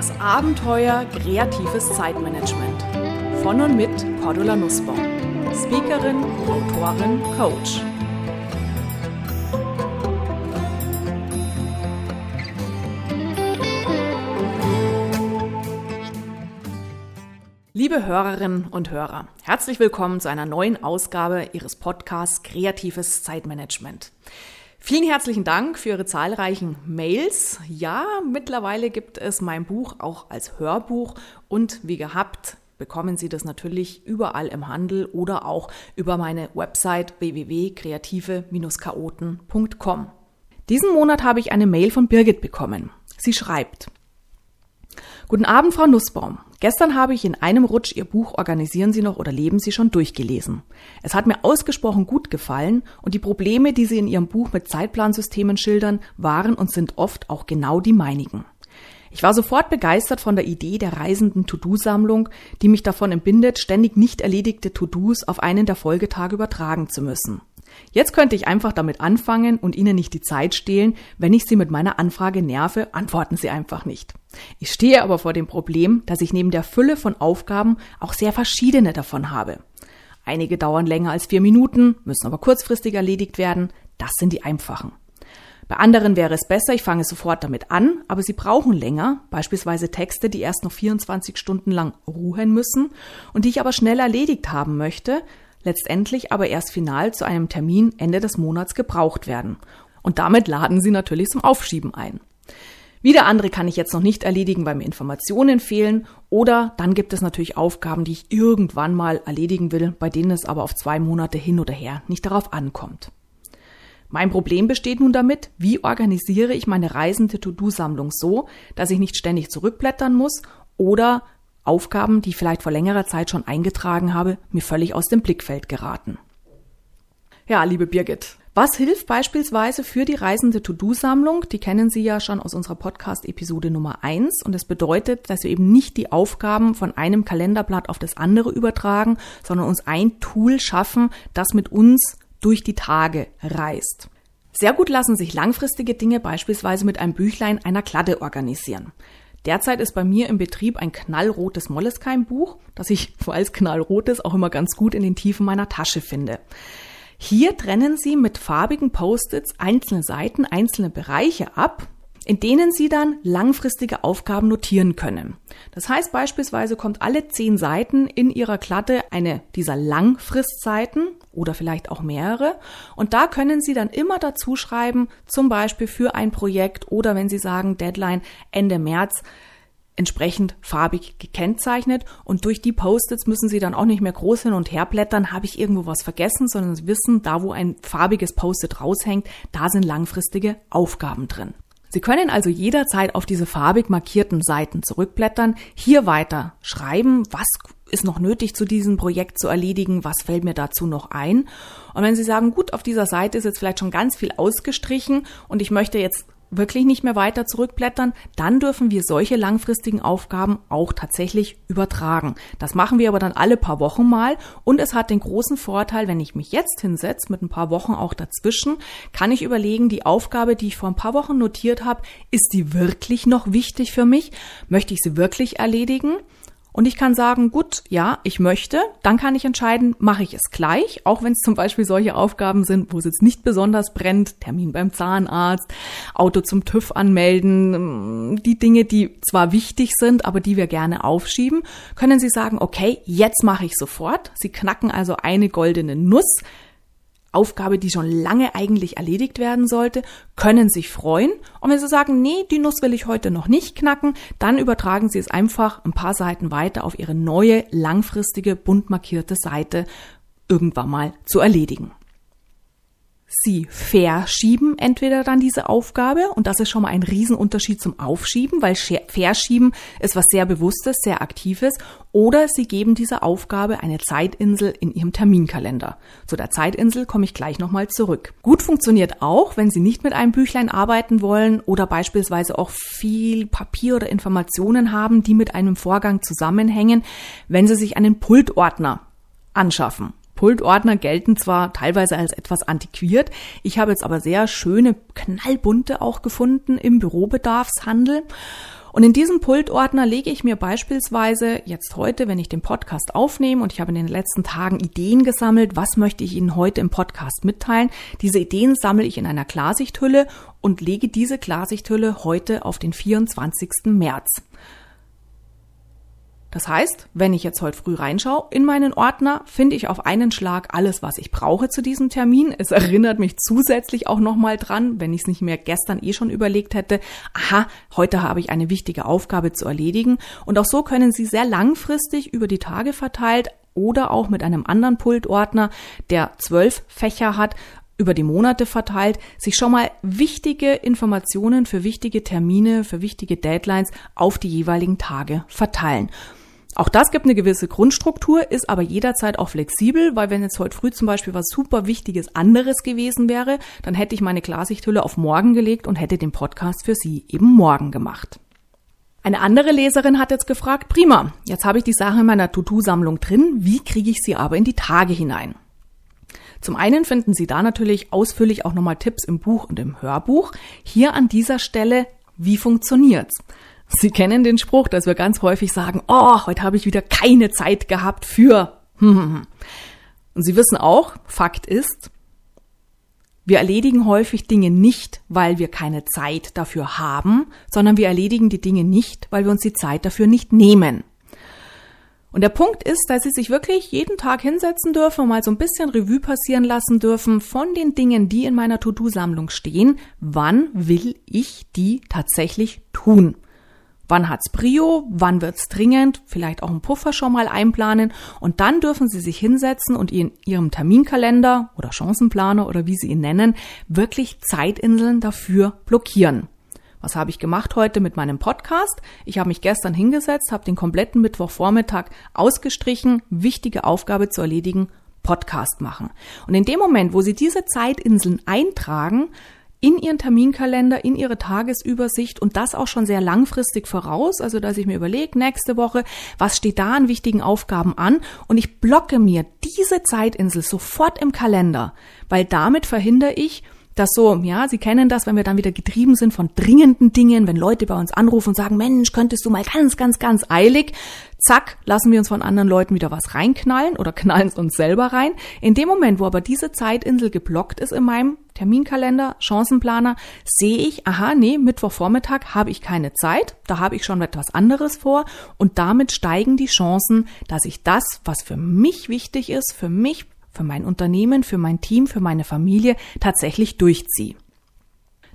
Das Abenteuer kreatives Zeitmanagement. Von und mit Cordula Nussbaum. Speakerin, Autorin, Coach. Liebe Hörerinnen und Hörer, herzlich willkommen zu einer neuen Ausgabe Ihres Podcasts Kreatives Zeitmanagement. Vielen herzlichen Dank für Ihre zahlreichen Mails. Ja, mittlerweile gibt es mein Buch auch als Hörbuch und wie gehabt bekommen Sie das natürlich überall im Handel oder auch über meine Website www.kreative-chaoten.com. Diesen Monat habe ich eine Mail von Birgit bekommen. Sie schreibt, Guten Abend, Frau Nussbaum. Gestern habe ich in einem Rutsch Ihr Buch Organisieren Sie noch oder leben Sie schon durchgelesen. Es hat mir ausgesprochen gut gefallen und die Probleme, die Sie in Ihrem Buch mit Zeitplansystemen schildern, waren und sind oft auch genau die meinigen. Ich war sofort begeistert von der Idee der reisenden To-Do-Sammlung, die mich davon entbindet, ständig nicht erledigte To-Dos auf einen der Folgetage übertragen zu müssen. Jetzt könnte ich einfach damit anfangen und Ihnen nicht die Zeit stehlen. Wenn ich Sie mit meiner Anfrage nerve, antworten Sie einfach nicht. Ich stehe aber vor dem Problem, dass ich neben der Fülle von Aufgaben auch sehr verschiedene davon habe. Einige dauern länger als vier Minuten, müssen aber kurzfristig erledigt werden. Das sind die einfachen. Bei anderen wäre es besser, ich fange sofort damit an, aber sie brauchen länger, beispielsweise Texte, die erst noch 24 Stunden lang ruhen müssen und die ich aber schnell erledigt haben möchte, letztendlich aber erst final zu einem Termin Ende des Monats gebraucht werden. Und damit laden sie natürlich zum Aufschieben ein. Wieder andere kann ich jetzt noch nicht erledigen, weil mir Informationen fehlen. Oder dann gibt es natürlich Aufgaben, die ich irgendwann mal erledigen will, bei denen es aber auf zwei Monate hin oder her nicht darauf ankommt. Mein Problem besteht nun damit, wie organisiere ich meine reisende To-Do-Sammlung so, dass ich nicht ständig zurückblättern muss oder Aufgaben, die ich vielleicht vor längerer Zeit schon eingetragen habe, mir völlig aus dem Blickfeld geraten. Ja, liebe Birgit, was hilft beispielsweise für die reisende To-Do-Sammlung? Die kennen Sie ja schon aus unserer Podcast-Episode Nummer eins Und es das bedeutet, dass wir eben nicht die Aufgaben von einem Kalenderblatt auf das andere übertragen, sondern uns ein Tool schaffen, das mit uns durch die Tage reist. Sehr gut lassen sich langfristige Dinge beispielsweise mit einem Büchlein einer Kladde organisieren. Derzeit ist bei mir im Betrieb ein knallrotes Molleskeim-Buch, das ich als knallrotes auch immer ganz gut in den Tiefen meiner Tasche finde. Hier trennen Sie mit farbigen Post-its einzelne Seiten, einzelne Bereiche ab in denen Sie dann langfristige Aufgaben notieren können. Das heißt beispielsweise kommt alle zehn Seiten in Ihrer Klatte eine dieser Langfristseiten oder vielleicht auch mehrere. Und da können Sie dann immer dazu schreiben, zum Beispiel für ein Projekt oder wenn Sie sagen Deadline Ende März, entsprechend farbig gekennzeichnet und durch die Post-its müssen Sie dann auch nicht mehr groß hin und her blättern, habe ich irgendwo was vergessen, sondern Sie wissen, da wo ein farbiges Post-it raushängt, da sind langfristige Aufgaben drin. Sie können also jederzeit auf diese farbig markierten Seiten zurückblättern, hier weiter schreiben, was ist noch nötig zu diesem Projekt zu erledigen, was fällt mir dazu noch ein. Und wenn Sie sagen, gut, auf dieser Seite ist jetzt vielleicht schon ganz viel ausgestrichen und ich möchte jetzt wirklich nicht mehr weiter zurückblättern, dann dürfen wir solche langfristigen Aufgaben auch tatsächlich übertragen. Das machen wir aber dann alle paar Wochen mal und es hat den großen Vorteil, wenn ich mich jetzt hinsetze mit ein paar Wochen auch dazwischen, kann ich überlegen, die Aufgabe, die ich vor ein paar Wochen notiert habe, ist die wirklich noch wichtig für mich? Möchte ich sie wirklich erledigen? Und ich kann sagen, gut, ja, ich möchte, dann kann ich entscheiden, mache ich es gleich, auch wenn es zum Beispiel solche Aufgaben sind, wo es jetzt nicht besonders brennt, Termin beim Zahnarzt, Auto zum TÜV anmelden, mm, die Dinge, die zwar wichtig sind, aber die wir gerne aufschieben, können Sie sagen, okay, jetzt mache ich sofort. Sie knacken also eine goldene Nuss, Aufgabe, die schon lange eigentlich erledigt werden sollte, können sich freuen. Und wenn Sie sagen, nee, die Nuss will ich heute noch nicht knacken, dann übertragen Sie es einfach ein paar Seiten weiter auf Ihre neue, langfristige, bunt markierte Seite irgendwann mal zu erledigen. Sie verschieben entweder dann diese Aufgabe und das ist schon mal ein Riesenunterschied zum Aufschieben, weil Verschieben ist was sehr Bewusstes, sehr Aktives oder Sie geben dieser Aufgabe eine Zeitinsel in Ihrem Terminkalender. Zu der Zeitinsel komme ich gleich nochmal zurück. Gut funktioniert auch, wenn Sie nicht mit einem Büchlein arbeiten wollen oder beispielsweise auch viel Papier oder Informationen haben, die mit einem Vorgang zusammenhängen, wenn Sie sich einen Pultordner anschaffen. Pultordner gelten zwar teilweise als etwas antiquiert, ich habe jetzt aber sehr schöne, knallbunte auch gefunden im Bürobedarfshandel. Und in diesem Pultordner lege ich mir beispielsweise jetzt heute, wenn ich den Podcast aufnehme und ich habe in den letzten Tagen Ideen gesammelt, was möchte ich Ihnen heute im Podcast mitteilen, diese Ideen sammle ich in einer Klarsichthülle und lege diese Klarsichthülle heute auf den 24. März. Das heißt, wenn ich jetzt heute früh reinschaue in meinen Ordner, finde ich auf einen Schlag alles, was ich brauche zu diesem Termin. Es erinnert mich zusätzlich auch nochmal dran, wenn ich es nicht mehr gestern eh schon überlegt hätte, aha, heute habe ich eine wichtige Aufgabe zu erledigen. Und auch so können Sie sehr langfristig über die Tage verteilt oder auch mit einem anderen Pultordner, der zwölf Fächer hat, über die Monate verteilt, sich schon mal wichtige Informationen für wichtige Termine, für wichtige Deadlines auf die jeweiligen Tage verteilen. Auch das gibt eine gewisse Grundstruktur, ist aber jederzeit auch flexibel, weil wenn jetzt heute früh zum Beispiel was super Wichtiges anderes gewesen wäre, dann hätte ich meine Klarsichthülle auf morgen gelegt und hätte den Podcast für Sie eben morgen gemacht. Eine andere Leserin hat jetzt gefragt, prima, jetzt habe ich die Sache in meiner To-Do-Sammlung drin, wie kriege ich sie aber in die Tage hinein? Zum einen finden Sie da natürlich ausführlich auch nochmal Tipps im Buch und im Hörbuch. Hier an dieser Stelle, wie funktioniert's? Sie kennen den Spruch, dass wir ganz häufig sagen, oh, heute habe ich wieder keine Zeit gehabt für. Und Sie wissen auch, Fakt ist, wir erledigen häufig Dinge nicht, weil wir keine Zeit dafür haben, sondern wir erledigen die Dinge nicht, weil wir uns die Zeit dafür nicht nehmen. Und der Punkt ist, dass Sie sich wirklich jeden Tag hinsetzen dürfen und mal so ein bisschen Revue passieren lassen dürfen von den Dingen, die in meiner To-Do-Sammlung stehen. Wann will ich die tatsächlich tun? Wann hat's Brio? Wann wird's dringend? Vielleicht auch einen Puffer schon mal einplanen. Und dann dürfen Sie sich hinsetzen und in Ihrem Terminkalender oder Chancenplaner oder wie Sie ihn nennen, wirklich Zeitinseln dafür blockieren. Was habe ich gemacht heute mit meinem Podcast? Ich habe mich gestern hingesetzt, habe den kompletten Mittwochvormittag ausgestrichen, wichtige Aufgabe zu erledigen, Podcast machen. Und in dem Moment, wo Sie diese Zeitinseln eintragen, in Ihren Terminkalender, in Ihre Tagesübersicht und das auch schon sehr langfristig voraus, also dass ich mir überlege, nächste Woche, was steht da an wichtigen Aufgaben an? Und ich blocke mir diese Zeitinsel sofort im Kalender, weil damit verhindere ich, dass so, ja, Sie kennen das, wenn wir dann wieder getrieben sind von dringenden Dingen, wenn Leute bei uns anrufen und sagen, Mensch, könntest du mal ganz, ganz, ganz eilig, zack, lassen wir uns von anderen Leuten wieder was reinknallen oder knallen es uns selber rein. In dem Moment, wo aber diese Zeitinsel geblockt ist in meinem Terminkalender, Chancenplaner, sehe ich, aha, nee, Mittwochvormittag habe ich keine Zeit, da habe ich schon etwas anderes vor und damit steigen die Chancen, dass ich das, was für mich wichtig ist, für mich für mein Unternehmen, für mein Team, für meine Familie tatsächlich durchziehe.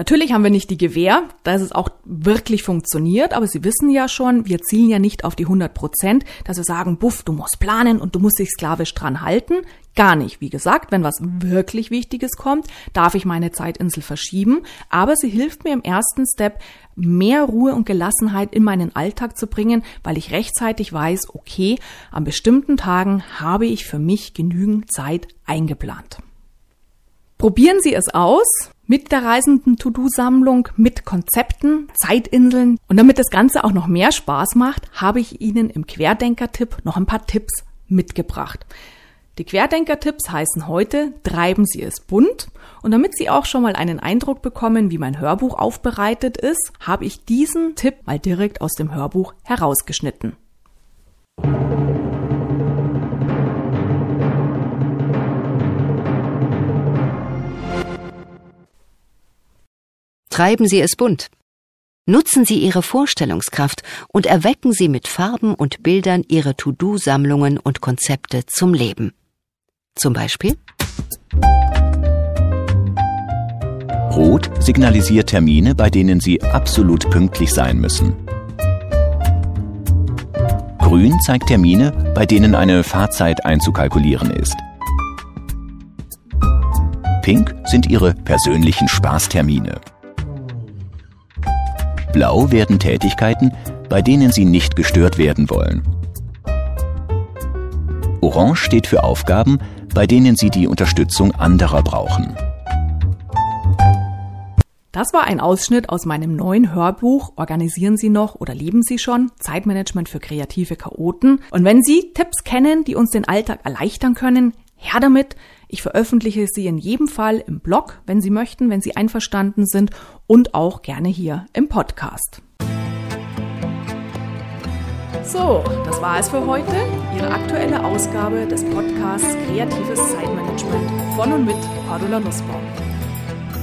Natürlich haben wir nicht die Gewähr, dass es auch wirklich funktioniert, aber Sie wissen ja schon, wir zielen ja nicht auf die 100 Prozent, dass wir sagen, buff, du musst planen und du musst dich sklavisch dran halten. Gar nicht. Wie gesagt, wenn was wirklich Wichtiges kommt, darf ich meine Zeitinsel verschieben, aber sie hilft mir im ersten Step, mehr Ruhe und Gelassenheit in meinen Alltag zu bringen, weil ich rechtzeitig weiß, okay, an bestimmten Tagen habe ich für mich genügend Zeit eingeplant. Probieren Sie es aus mit der reisenden To-Do-Sammlung, mit Konzepten, Zeitinseln. Und damit das Ganze auch noch mehr Spaß macht, habe ich Ihnen im Querdenker-Tipp noch ein paar Tipps mitgebracht. Die Querdenker-Tipps heißen heute, treiben Sie es bunt. Und damit Sie auch schon mal einen Eindruck bekommen, wie mein Hörbuch aufbereitet ist, habe ich diesen Tipp mal direkt aus dem Hörbuch herausgeschnitten. Treiben Sie es bunt. Nutzen Sie Ihre Vorstellungskraft und erwecken Sie mit Farben und Bildern Ihre To-Do-Sammlungen und Konzepte zum Leben. Zum Beispiel Rot signalisiert Termine, bei denen Sie absolut pünktlich sein müssen. Grün zeigt Termine, bei denen eine Fahrzeit einzukalkulieren ist. Pink sind Ihre persönlichen Spaßtermine. Blau werden Tätigkeiten, bei denen Sie nicht gestört werden wollen. Orange steht für Aufgaben, bei denen Sie die Unterstützung anderer brauchen. Das war ein Ausschnitt aus meinem neuen Hörbuch Organisieren Sie noch oder leben Sie schon? Zeitmanagement für kreative Chaoten. Und wenn Sie Tipps kennen, die uns den Alltag erleichtern können, her damit. Ich veröffentliche sie in jedem Fall im Blog, wenn Sie möchten, wenn Sie einverstanden sind und auch gerne hier im Podcast. So, das war es für heute. Ihre aktuelle Ausgabe des Podcasts Kreatives Zeitmanagement von und mit Cordula Nussbaum.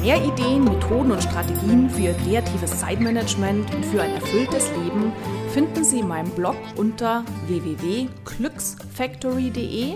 Mehr Ideen, Methoden und Strategien für Ihr kreatives Zeitmanagement und für ein erfülltes Leben finden Sie in meinem Blog unter www.glücksfactory.de,